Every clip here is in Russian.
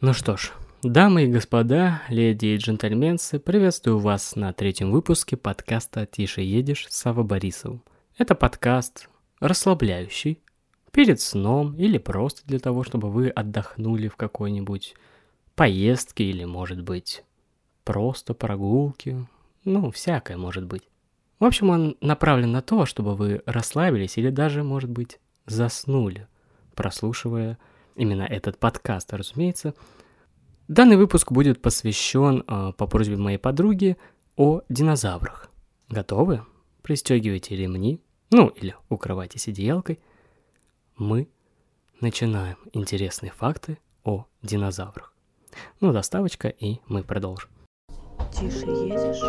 Ну что ж, дамы и господа, леди и джентльменцы, приветствую вас на третьем выпуске подкаста «Тише едешь» с Сава Борисовым. Это подкаст расслабляющий, перед сном или просто для того, чтобы вы отдохнули в какой-нибудь поездке или, может быть, просто прогулке, ну, всякое может быть. В общем, он направлен на то, чтобы вы расслабились или даже, может быть, заснули, прослушивая именно этот подкаст, разумеется. Данный выпуск будет посвящен э, по просьбе моей подруги о динозаврах. Готовы? Пристегивайте ремни, ну или укрывайтесь одеялкой. Мы начинаем интересные факты о динозаврах. Ну, доставочка, и мы продолжим. Тише едешь,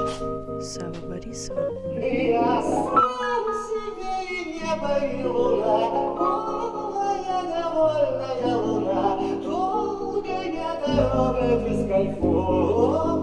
Сава Борисова. Я сам себе и небо, и луна, довольная луна, долгая дорога без кайфовая.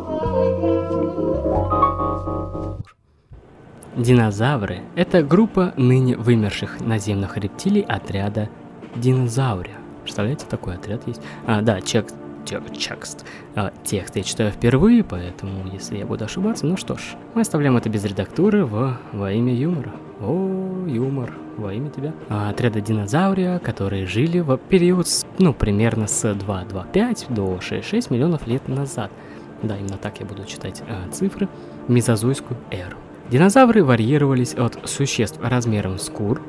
Динозавры – это группа ныне вымерших наземных рептилий отряда динозаврия. Представляете, такой отряд есть? А, да, чек, текст. А, текст я читаю впервые, поэтому если я буду ошибаться, ну что ж, мы оставляем это без редактуры в, во имя юмора. О, юмор, во имя тебя. А, отряда динозаврия, которые жили в период, ну, примерно с 2,25 до 6,6 миллионов лет назад. Да, именно так я буду читать а, цифры. Мезозойскую эру. Динозавры варьировались от существ размером с кур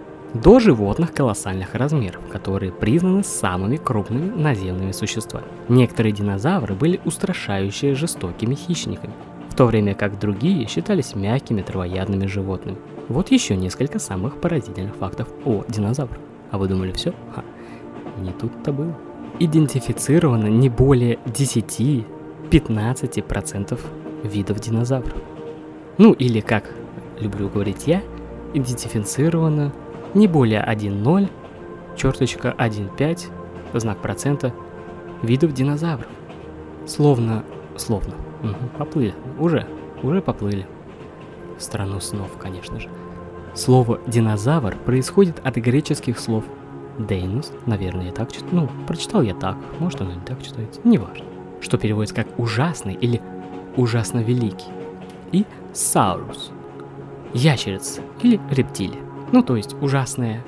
до животных колоссальных размеров, которые признаны самыми крупными наземными существами. Некоторые динозавры были устрашающе жестокими хищниками, в то время как другие считались мягкими травоядными животными. Вот еще несколько самых поразительных фактов о динозаврах. А вы думали все? Ха, не тут-то было. Идентифицировано не более 10-15% видов динозавров. Ну или, как люблю говорить я, идентифицировано не более 1.0, черточка 1.5, знак процента видов динозавров. Словно, словно, угу, поплыли, уже, уже поплыли. В страну снов, конечно же. Слово «динозавр» происходит от греческих слов «дейнус», наверное, я так читаю, ну, прочитал я так, может оно не так читается, неважно, что переводится как «ужасный» или «ужасно великий», и «саурус», ящерица или рептилия. Ну, то есть ужасная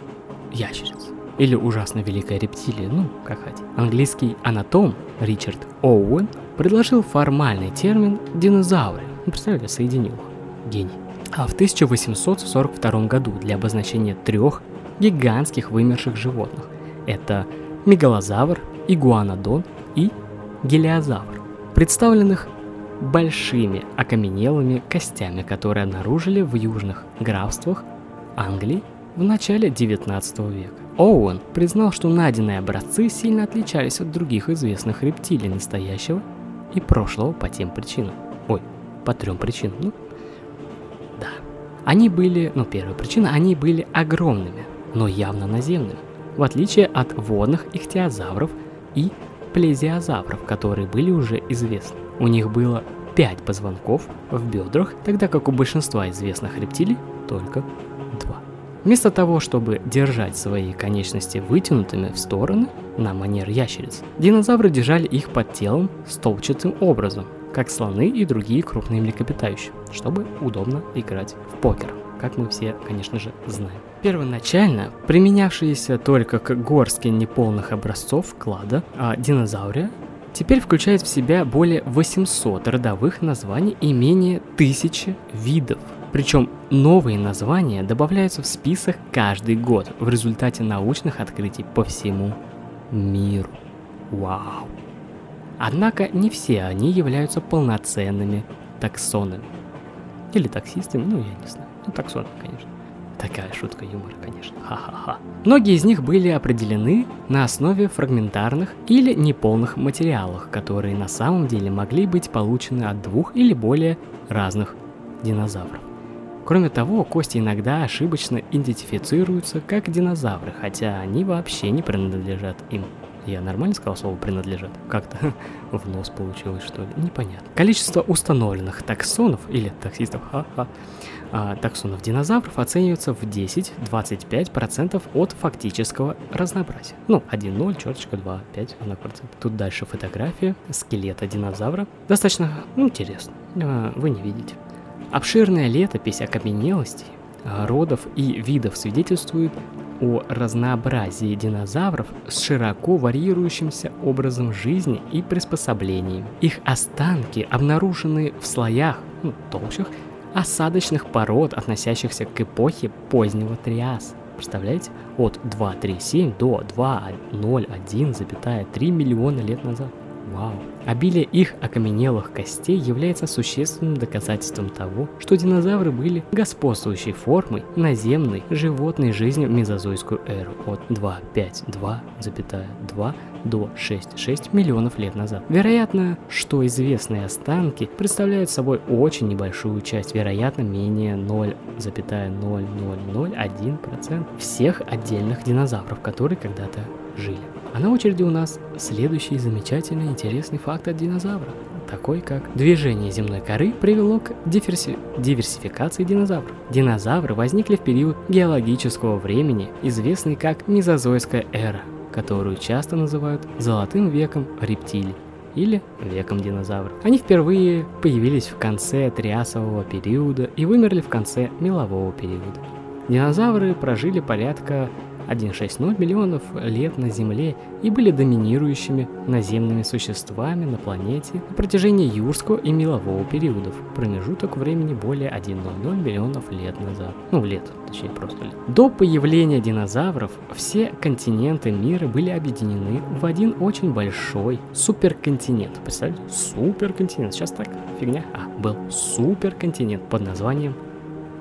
ящерица. Или ужасно великая рептилия, ну, как хотите. Английский анатом Ричард Оуэн предложил формальный термин «динозавры». Ну, представляете, соединил их. Гений. А в 1842 году для обозначения трех гигантских вымерших животных. Это мегалозавр, игуанодон и гелиозавр, представленных большими окаменелыми костями, которые обнаружили в южных графствах Англии в начале 19 века. Оуэн признал, что найденные образцы сильно отличались от других известных рептилий настоящего и прошлого по тем причинам. Ой, по трем причинам, ну, да. Они были, ну, первая причина, они были огромными, но явно наземными, в отличие от водных ихтиозавров и плезиозавров, которые были уже известны. У них было 5 позвонков в бедрах, тогда как у большинства известных рептилий только 2. Вместо того, чтобы держать свои конечности вытянутыми в стороны, на манер ящериц, динозавры держали их под телом столбчатым образом, как слоны и другие крупные млекопитающие, чтобы удобно играть в покер, как мы все, конечно же, знаем. Первоначально применявшиеся только к горстке неполных образцов клада, а динозаврия теперь включает в себя более 800 родовых названий и менее 1000 видов. Причем новые названия добавляются в список каждый год в результате научных открытий по всему миру. Вау! Однако не все они являются полноценными таксонами. Или таксистами, ну я не знаю. Ну таксонами, конечно. Такая шутка юмора, конечно. Ха-ха-ха. Многие из них были определены на основе фрагментарных или неполных материалов, которые на самом деле могли быть получены от двух или более разных динозавров. Кроме того, кости иногда ошибочно идентифицируются как динозавры, хотя они вообще не принадлежат им. Я нормально сказал слово принадлежат? Как-то в нос получилось, что ли? Непонятно. Количество установленных таксонов, или таксистов, ха-ха, а, таксонов динозавров оценивается в 10-25% от фактического разнообразия. Ну, 1-0, черточка 2, 5 процент. Тут дальше фотография скелета динозавра. Достаточно ну, интересно, а, вы не видите. Обширная летопись окаменелостей, родов и видов свидетельствует о разнообразии динозавров с широко варьирующимся образом жизни и приспособлениями. Их останки обнаружены в слоях, ну, толщах, осадочных пород, относящихся к эпохе позднего Триаса. Представляете? От 2,37 до 2,01,3 миллиона лет назад. Вау. Обилие их окаменелых костей является существенным доказательством того, что динозавры были господствующей формой наземной животной жизни в мезозойскую эру от 2,5,2,2 до 6,6 миллионов лет назад. Вероятно, что известные останки представляют собой очень небольшую часть, вероятно, менее 0,0001% всех отдельных динозавров, которые когда-то жили. А на очереди у нас следующий замечательный интересный факт от динозавра, такой как движение земной коры привело к диверси... диверсификации динозавров. Динозавры возникли в период геологического времени, известный как мезозойская эра, которую часто называют золотым веком рептилий или веком динозавров. Они впервые появились в конце триасового периода и вымерли в конце мелового периода. Динозавры прожили порядка 1,60 миллионов лет на Земле и были доминирующими наземными существами на планете на протяжении юрского и мелового периодов, промежуток времени более 1,00 миллионов лет назад. Ну, лет, точнее, просто лет. До появления динозавров все континенты мира были объединены в один очень большой суперконтинент. Представляете? Суперконтинент. Сейчас так фигня. А, был суперконтинент под названием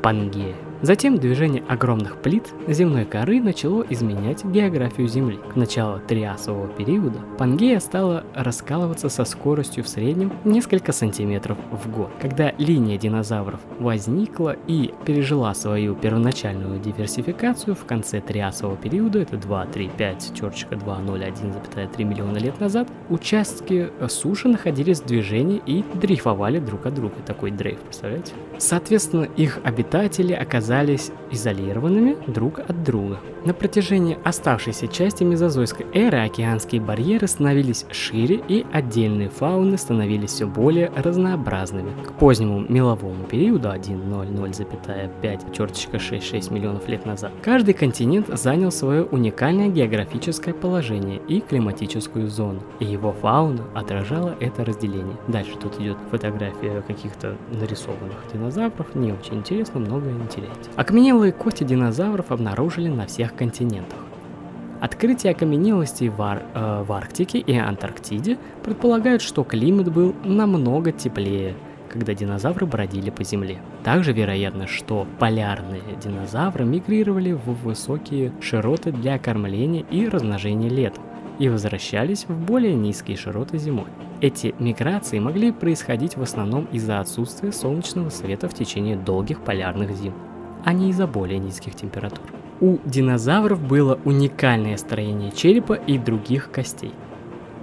Пангея. Затем движение огромных плит земной коры начало изменять географию Земли. К началу триасового периода Пангея стала раскалываться со скоростью в среднем несколько сантиметров в год. Когда линия динозавров возникла и пережила свою первоначальную диверсификацию в конце триасового периода, это 2, 3, 5, черточка 2, 0, 1,3 миллиона лет назад, участки суши находились в движении и дрейфовали друг от друга. Такой дрейф, представляете? Соответственно, их обитатели оказались оказались изолированными друг от друга. На протяжении оставшейся части мезозойской эры океанские барьеры становились шире и отдельные фауны становились все более разнообразными. К позднему меловому периоду 1.00,5 черточка 66 миллионов лет назад каждый континент занял свое уникальное географическое положение и климатическую зону, и его фауна отражала это разделение. Дальше тут идет фотография каких-то нарисованных динозавров, не очень интересно, много интересно. Окаменелые кости динозавров обнаружили на всех континентах. Открытие окаменелостей в, Ар э, в Арктике и Антарктиде предполагает, что климат был намного теплее, когда динозавры бродили по Земле. Также вероятно, что полярные динозавры мигрировали в высокие широты для кормления и размножения летом и возвращались в более низкие широты зимой. Эти миграции могли происходить в основном из-за отсутствия солнечного света в течение долгих полярных зим а не из-за более низких температур. У динозавров было уникальное строение черепа и других костей –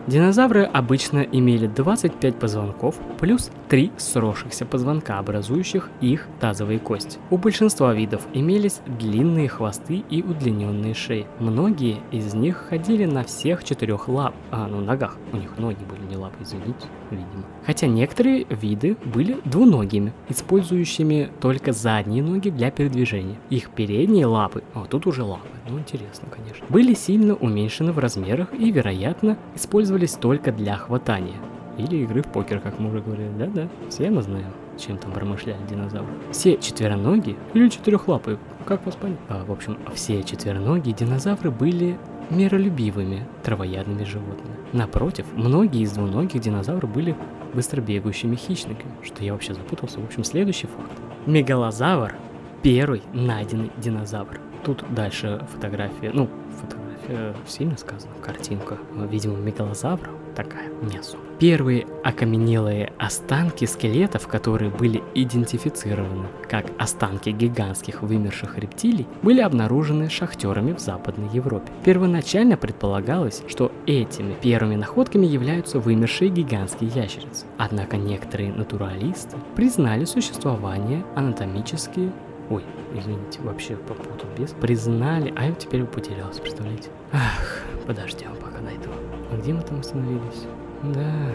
Динозавры обычно имели 25 позвонков плюс 3 сросшихся позвонка, образующих их тазовые кости. У большинства видов имелись длинные хвосты и удлиненные шеи. Многие из них ходили на всех четырех лап, а ну ногах. У них ноги были не лапы, извините, видимо. Хотя некоторые виды были двуногими, использующими только задние ноги для передвижения. Их передние лапы, а тут уже лапы, ну интересно, конечно, были сильно уменьшены в размерах и, вероятно, использовали использовались только для хватания. Или игры в покер, как мы уже говорили. Да-да, все мы знаем, чем там промышляли динозавры. Все четвероногие или четырехлапые, как вас понять? А, в общем, все четвероногие динозавры были миролюбивыми травоядными животными. Напротив, многие из двуногих динозавров были быстробегающими хищниками, что я вообще запутался. В общем, следующий факт. Мегалозавр – первый найденный динозавр. Тут дальше фотография, ну, фотография сильно сказано, картинка, видимо, мегалозавра, такая, мясо. Первые окаменелые останки скелетов, которые были идентифицированы как останки гигантских вымерших рептилий, были обнаружены шахтерами в Западной Европе. Первоначально предполагалось, что этими первыми находками являются вымершие гигантские ящерицы. Однако некоторые натуралисты признали существование анатомические Ой, извините, вообще попутал без. Признали, а я теперь потерялся, представляете? Ах, подождем, пока найду. А где мы там остановились? Да,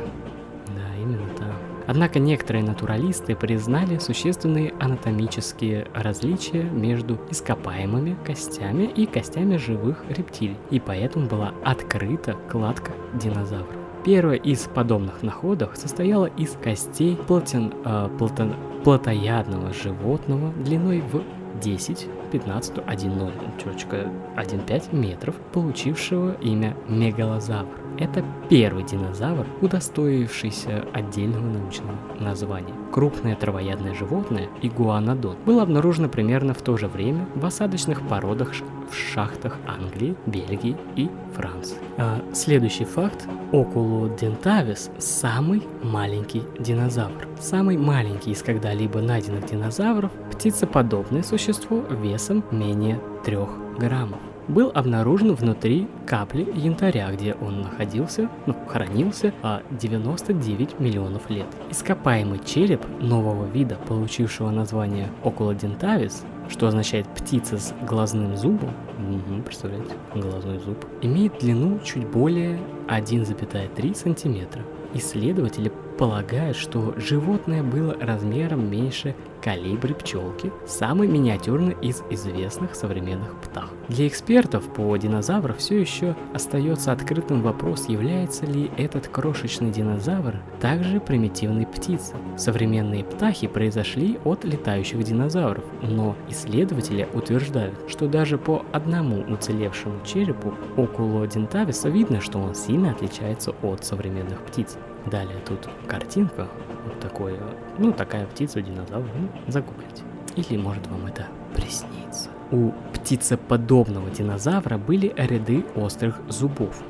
да, именно там. Однако некоторые натуралисты признали существенные анатомические различия между ископаемыми костями и костями живых рептилий, и поэтому была открыта кладка динозавров. Первая из подобных находок состояла из костей платин, э, платон, плотоядного животного длиной в 10, 15, 1,0.15 метров, получившего имя мегалозавр. Это первый динозавр, удостоившийся отдельного научного названия. Крупное травоядное животное, игуанодон, было обнаружено примерно в то же время в осадочных породах в шахтах Англии, Бельгии и Франции. А следующий факт. Окулодентавис – самый маленький динозавр. Самый маленький из когда-либо найденных динозавров – птицеподобное существо весом менее 3 граммов был обнаружен внутри капли янтаря, где он находился, ну, хранился а 99 миллионов лет. Ископаемый череп нового вида, получившего название Окулодентавис, что означает птица с глазным зубом, угу, представляете, глазной зуб, имеет длину чуть более 1,3 сантиметра. Исследователи полагают, что животное было размером меньше калибре пчелки, самый миниатюрный из известных современных птах. Для экспертов по динозаврам все еще остается открытым вопрос, является ли этот крошечный динозавр также примитивной птицей. Современные птахи произошли от летающих динозавров, но исследователи утверждают, что даже по одному уцелевшему черепу окулодентависа видно, что он сильно отличается от современных птиц. Далее тут картинка, вот такой, ну такая птица, динозавр, ну загуглите. Или может вам это приснится. У птицеподобного динозавра были ряды острых зубов,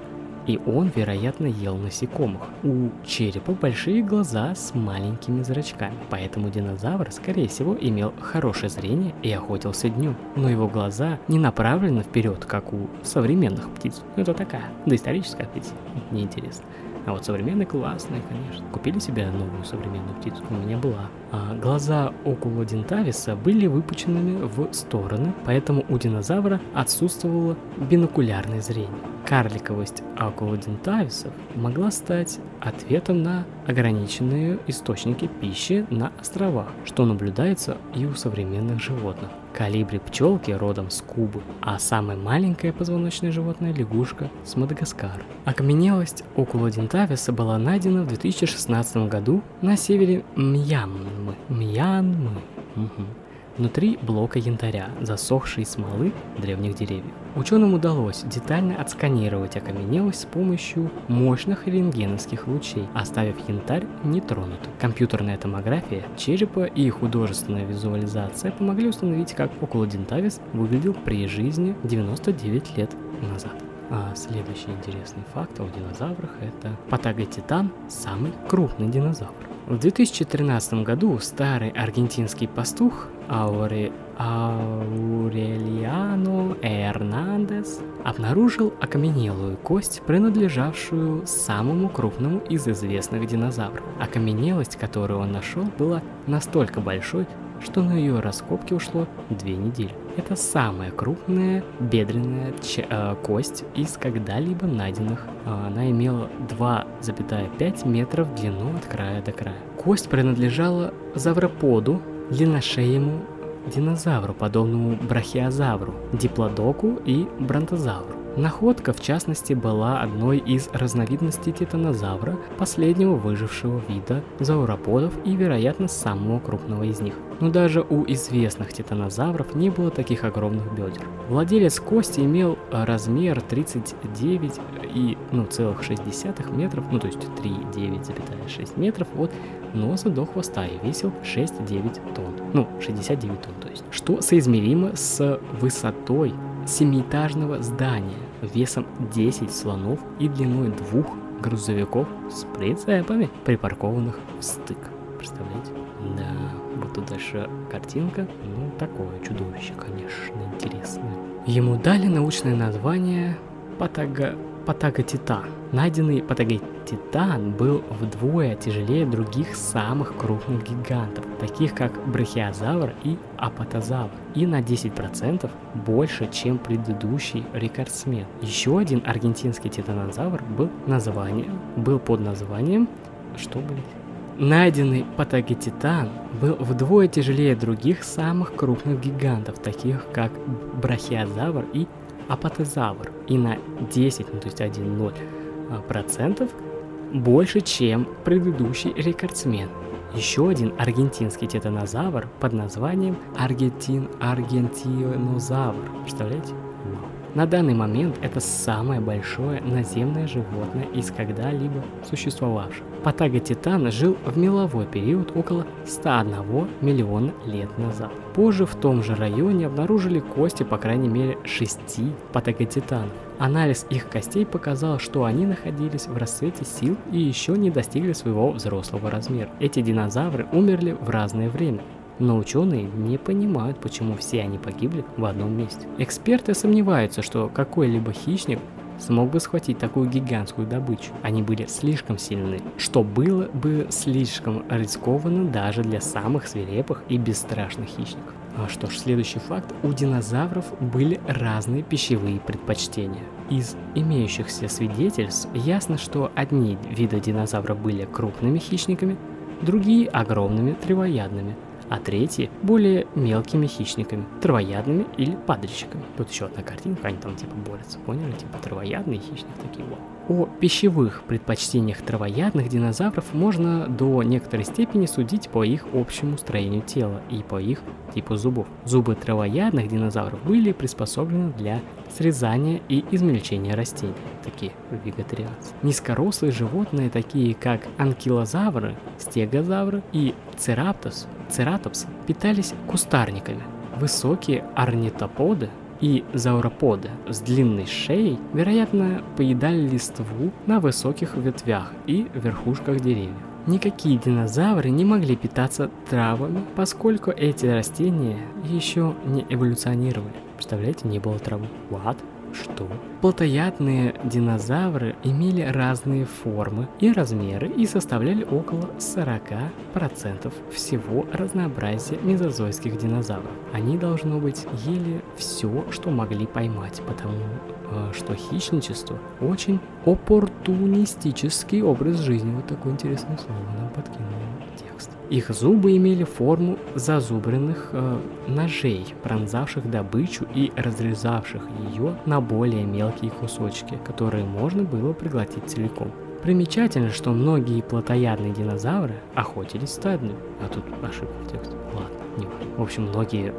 и он, вероятно, ел насекомых. У черепа большие глаза с маленькими зрачками, поэтому динозавр, скорее всего, имел хорошее зрение и охотился днем. Но его глаза не направлены вперед, как у современных птиц. Ну, это такая доисторическая птица, неинтересно. А вот современные классные, конечно. Купили себе новую современную птицу? У меня была. А глаза около дентависа были выпученными в стороны, поэтому у динозавра отсутствовало бинокулярное зрение. Карликовость акулодентависов могла стать ответом на ограниченные источники пищи на островах, что наблюдается и у современных животных. Калибри пчелки родом с Кубы, а самое маленькое позвоночное животное – лягушка с Мадагаскара. Окаменелость окулодентависа была найдена в 2016 году на севере Мьянмы. Мьянмы. Угу внутри блока янтаря, засохшей смолы древних деревьев. Ученым удалось детально отсканировать окаменелость с помощью мощных рентгеновских лучей, оставив янтарь нетронутым. Компьютерная томография черепа и художественная визуализация помогли установить, как околодентавис выглядел при жизни 99 лет назад. А следующий интересный факт о динозаврах – это Патаготитан – самый крупный динозавр. В 2013 году старый аргентинский пастух Ауре... Аурелиано Эрнандес обнаружил окаменелую кость, принадлежавшую самому крупному из известных динозавров. Окаменелость, которую он нашел, была настолько большой, что на ее раскопки ушло две недели. Это самая крупная бедренная э, кость из когда-либо найденных. Она имела 2,5 метров в длину от края до края. Кость принадлежала завроподу, длинношеему динозавру, подобному брахиозавру, диплодоку и бронтозавру. Находка, в частности, была одной из разновидностей титанозавра, последнего выжившего вида зауроподов и, вероятно, самого крупного из них. Но даже у известных титанозавров не было таких огромных бедер. Владелец кости имел размер 39 и, ну, целых 6 метров, ну, то есть 3,9,6 метров от носа до хвоста и весил 6,9 тонн. Ну, 69 тонн, то есть. Что соизмеримо с высотой семиэтажного здания весом 10 слонов и длиной 2 грузовиков с прицепами, припаркованных в стык. Представляете? Да, вот тут дальше картинка. Ну, такое чудовище, конечно, интересное. Ему дали научное название Патага... Патаготитан. Найденный Патаготитан был вдвое тяжелее других самых крупных гигантов, таких как брахиозавр и апатозавр, и на 10% больше, чем предыдущий рекордсмен. Еще один аргентинский титанозавр был, название, был под названием... Что, блядь? Найденный патаготитан был вдвое тяжелее других самых крупных гигантов, таких как брахиозавр и апатозавр, и на 10, ну то есть 1,0 а, процентов больше, чем предыдущий рекордсмен. Еще один аргентинский титанозавр под названием Аргентин Аргентинозавр. Представляете? На данный момент это самое большое наземное животное из когда-либо существовавших. Патага Титан жил в меловой период около 101 миллиона лет назад. Позже в том же районе обнаружили кости по крайней мере шести патаготитанов. Анализ их костей показал, что они находились в расцвете сил и еще не достигли своего взрослого размера. Эти динозавры умерли в разное время, но ученые не понимают, почему все они погибли в одном месте. Эксперты сомневаются, что какой-либо хищник смог бы схватить такую гигантскую добычу. Они были слишком сильны, что было бы слишком рискованно даже для самых свирепых и бесстрашных хищников. А что ж, следующий факт. У динозавров были разные пищевые предпочтения. Из имеющихся свидетельств ясно, что одни виды динозавров были крупными хищниками, другие огромными травоядными, а третьи более мелкими хищниками, травоядными или падальщиками. Тут еще одна картинка, они там типа борются, поняли? Типа травоядные хищники такие вот. О пищевых предпочтениях травоядных динозавров можно до некоторой степени судить по их общему строению тела и по их типу зубов. Зубы травоядных динозавров были приспособлены для срезания и измельчения растений, такие вегетарианцы. Низкорослые животные, такие как анкилозавры, стегозавры и цераптос, цератопсы, питались кустарниками. Высокие орнитоподы и зауроподы с длинной шеей, вероятно, поедали листву на высоких ветвях и верхушках деревьев. Никакие динозавры не могли питаться травами, поскольку эти растения еще не эволюционировали. Представляете, не было травы. What? Что? Плотоядные динозавры имели разные формы и размеры и составляли около 40% всего разнообразия мезозойских динозавров. Они, должно быть, ели все, что могли поймать, потому э, что хищничество очень оппортунистический образ жизни. Вот такое интересное слово нам подкинули текст. Их зубы имели форму зазубренных э, ножей, пронзавших добычу и разрезавших ее на более мелкие кусочки, которые можно было проглотить целиком. Примечательно, что многие плотоядные динозавры охотились стадными. А тут ошибка в тексте. Ладно, не важно. В общем, многие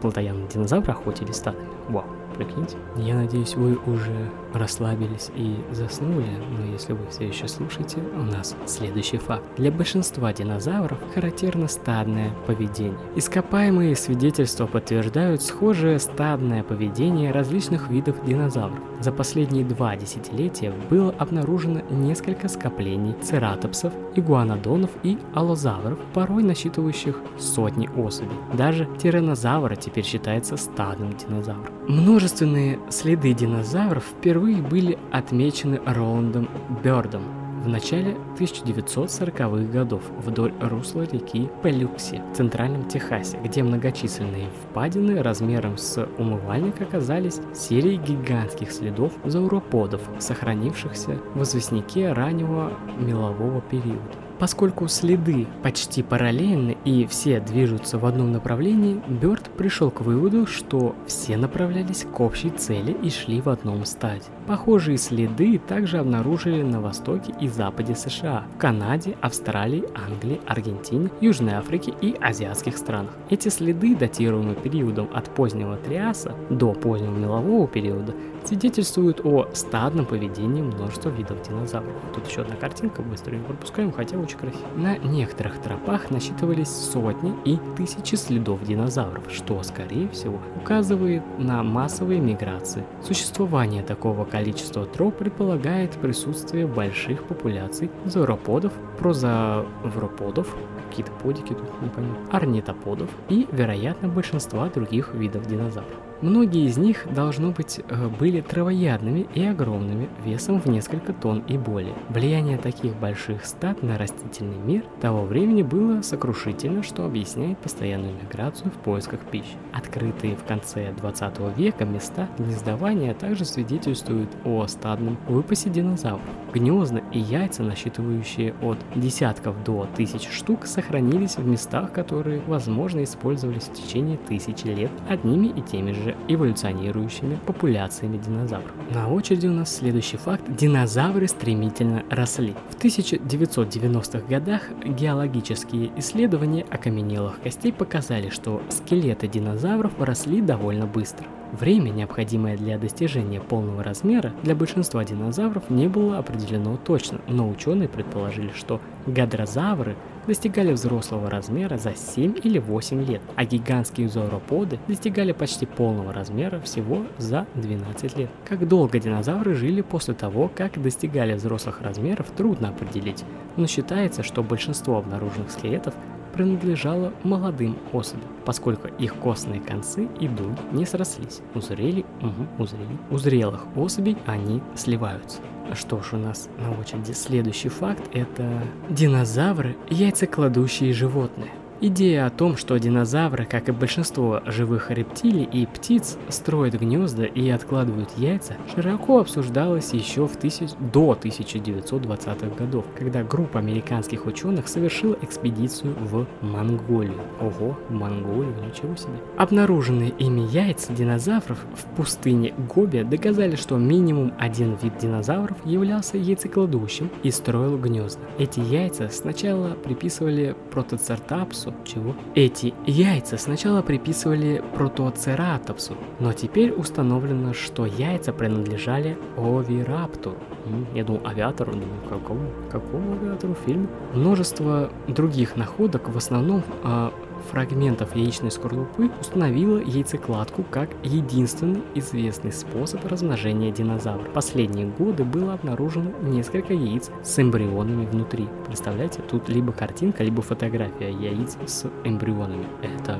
плотоядные динозавры охотились стадами. Вау прикиньте. Я надеюсь, вы уже расслабились и заснули, но если вы все еще слушаете, у нас следующий факт. Для большинства динозавров характерно стадное поведение. Ископаемые свидетельства подтверждают схожее стадное поведение различных видов динозавров. За последние два десятилетия было обнаружено несколько скоплений цератопсов, игуанодонов и аллозавров, порой насчитывающих сотни особей. Даже тиранозавр теперь считается стадным динозавром. Множество Множественные следы динозавров впервые были отмечены Роландом Бёрдом в начале 1940-х годов вдоль русла реки Пелюкси в центральном Техасе, где многочисленные впадины размером с умывальник оказались серией гигантских следов зауроподов, сохранившихся в известняке раннего мелового периода. Поскольку следы почти параллельны и все движутся в одном направлении, Бёрд пришел к выводу, что все направлялись к общей цели и шли в одном стаде. Похожие следы также обнаружили на востоке и западе США, в Канаде, Австралии, Англии, Аргентине, Южной Африке и азиатских странах. Эти следы, датируемые периодом от позднего Триаса до позднего мелового периода, свидетельствуют о стадном поведении множества видов динозавров. Тут еще одна картинка, быстро ее пропускаем, хотя очень красиво. На некоторых тропах насчитывались сотни и тысячи следов динозавров, что, скорее всего, указывает на массовые миграции. Существование такого количества троп предполагает присутствие больших популяций зауроподов, прозавроподов, какие-то подики тут непонятно, орнитоподов и, вероятно, большинства других видов динозавров. Многие из них, должно быть, э, были травоядными и огромными, весом в несколько тонн и более. Влияние таких больших стад на растительный мир того времени было сокрушительно, что объясняет постоянную миграцию в поисках пищи. Открытые в конце 20 века места гнездования также свидетельствуют о стадном выпасе динозавров. Гнезда и яйца, насчитывающие от десятков до тысяч штук, сохранились в местах, которые, возможно, использовались в течение тысячи лет одними и теми же эволюционирующими популяциями динозавров. На очереди у нас следующий факт. Динозавры стремительно росли. В 1990-х годах геологические исследования окаменелых костей показали, что скелеты динозавров росли довольно быстро. Время, необходимое для достижения полного размера, для большинства динозавров не было определено точно, но ученые предположили, что гадрозавры достигали взрослого размера за 7 или 8 лет, а гигантские зауроподы достигали почти полного размера всего за 12 лет. Как долго динозавры жили после того, как достигали взрослых размеров, трудно определить, но считается, что большинство обнаруженных скелетов принадлежало молодым особям, поскольку их костные концы и дуги не срослись. Узрели, угу, узрели. У зрелых особей они сливаются. Что ж, у нас на очереди следующий факт – это динозавры – яйцекладущие животные. Идея о том, что динозавры, как и большинство живых рептилий и птиц, строят гнезда и откладывают яйца, широко обсуждалась еще в тысяч... до 1920-х годов, когда группа американских ученых совершила экспедицию в Монголию. Ого, Монголию, ничего себе. Обнаруженные ими яйца динозавров в пустыне Гоби доказали, что минимум один вид динозавров являлся яйцекладущим и строил гнезда. Эти яйца сначала приписывали протоцертапсу, чего? Эти яйца сначала приписывали протоцератопсу, но теперь установлено, что яйца принадлежали овираптору. Я думал, авиатору, думаю, какому, какому авиатору фильм? Множество других находок, в основном а, фрагментов яичной скорлупы установила яйцекладку как единственный известный способ размножения динозавра. В последние годы было обнаружено несколько яиц с эмбрионами внутри. Представляете, тут либо картинка, либо фотография яиц с эмбрионами. Это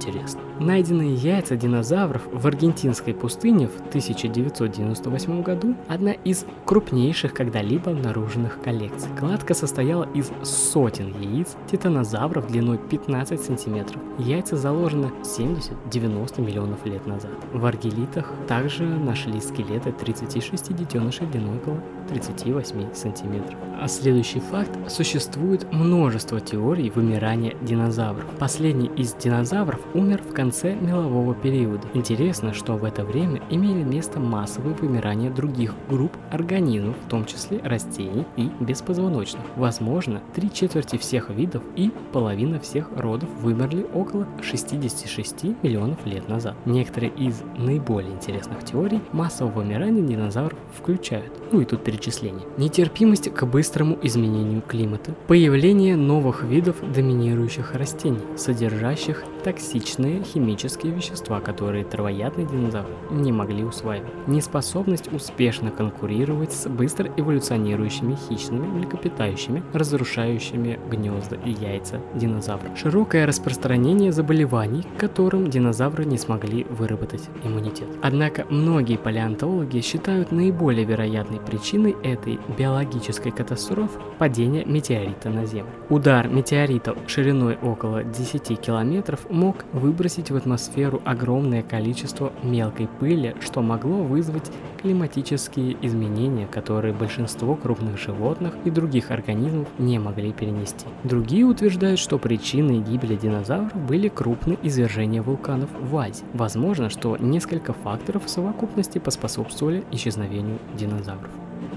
интересно. Найденные яйца динозавров в аргентинской пустыне в 1998 году – одна из крупнейших когда-либо обнаруженных коллекций. Кладка состояла из сотен яиц титанозавров длиной 15 сантиметров. Яйца заложены 70-90 миллионов лет назад. В аргелитах также нашли скелеты 36 детенышей длиной около 38 сантиметров. А следующий факт – существует множество теорий вымирания динозавров. Последний из динозавров умер в конце мелового периода. Интересно, что в это время имели место массовые вымирания других групп организмов, в том числе растений и беспозвоночных. Возможно, три четверти всех видов и половина всех родов вымерли около 66 миллионов лет назад. Некоторые из наиболее интересных теорий массового вымирания динозавров включают, ну и тут перечисление, нетерпимость к быстрому изменению климата, появление новых видов доминирующих растений, содержащих токсичные химические вещества, которые травоядные динозавры не могли усваивать, неспособность успешно конкурировать с быстро эволюционирующими хищными млекопитающими, разрушающими гнезда и яйца динозавров, широкое распространение заболеваний, к которым динозавры не смогли выработать иммунитет. Однако многие палеонтологи считают наиболее вероятной причиной этой биологической катастрофы падение метеорита на Землю. Удар метеорита шириной около 10 километров мог выбросить в атмосферу огромное количество мелкой пыли, что могло вызвать климатические изменения, которые большинство крупных животных и других организмов не могли перенести. Другие утверждают, что причиной гибели динозавров были крупные извержения вулканов в Азии. Возможно, что несколько факторов в совокупности поспособствовали исчезновению динозавров.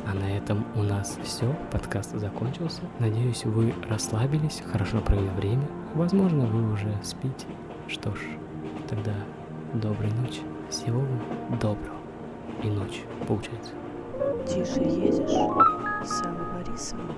А на этом у нас все. Подкаст закончился. Надеюсь, вы расслабились, хорошо провели время. Возможно, вы уже спите. Что ж, тогда доброй ночи. Всего вам доброго. И ночь, получается. Тише едешь, Сава Борисовна.